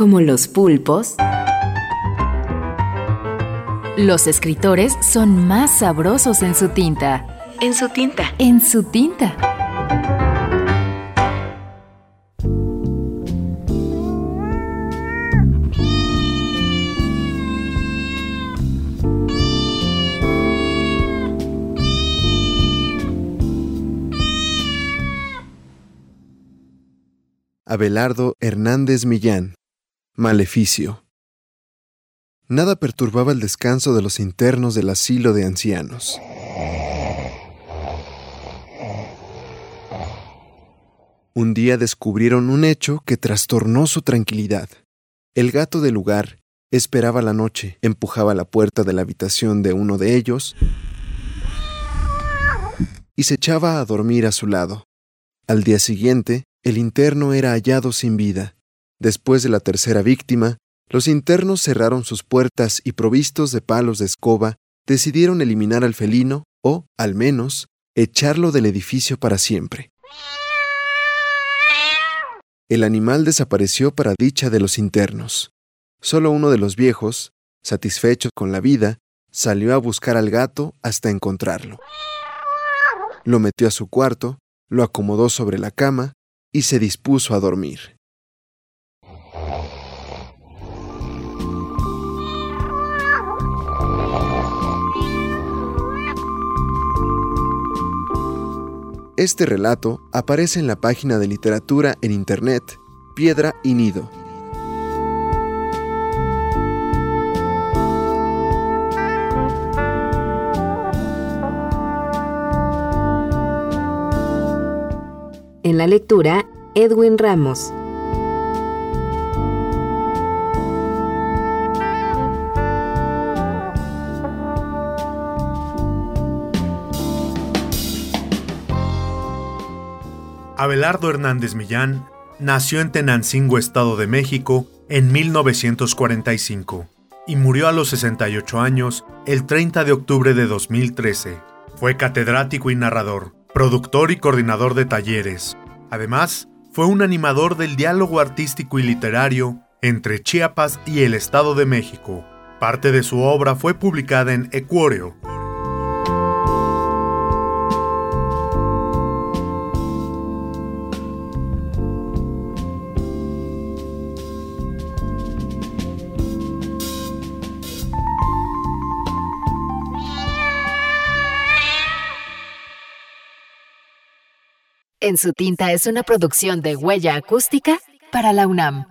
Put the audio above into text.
como los pulpos, los escritores son más sabrosos en su tinta. En su tinta. En su tinta. Abelardo Hernández Millán. Maleficio. Nada perturbaba el descanso de los internos del asilo de ancianos. Un día descubrieron un hecho que trastornó su tranquilidad. El gato del lugar esperaba la noche, empujaba la puerta de la habitación de uno de ellos y se echaba a dormir a su lado. Al día siguiente, el interno era hallado sin vida. Después de la tercera víctima, los internos cerraron sus puertas y provistos de palos de escoba, decidieron eliminar al felino o, al menos, echarlo del edificio para siempre. El animal desapareció para dicha de los internos. Solo uno de los viejos, satisfecho con la vida, salió a buscar al gato hasta encontrarlo. Lo metió a su cuarto, lo acomodó sobre la cama y se dispuso a dormir. Este relato aparece en la página de literatura en Internet Piedra y Nido. En la lectura, Edwin Ramos. Abelardo Hernández Millán nació en Tenancingo, Estado de México, en 1945 y murió a los 68 años el 30 de octubre de 2013. Fue catedrático y narrador, productor y coordinador de talleres. Además, fue un animador del diálogo artístico y literario entre Chiapas y el Estado de México. Parte de su obra fue publicada en Ecuóreo, En su tinta es una producción de huella acústica para la UNAM.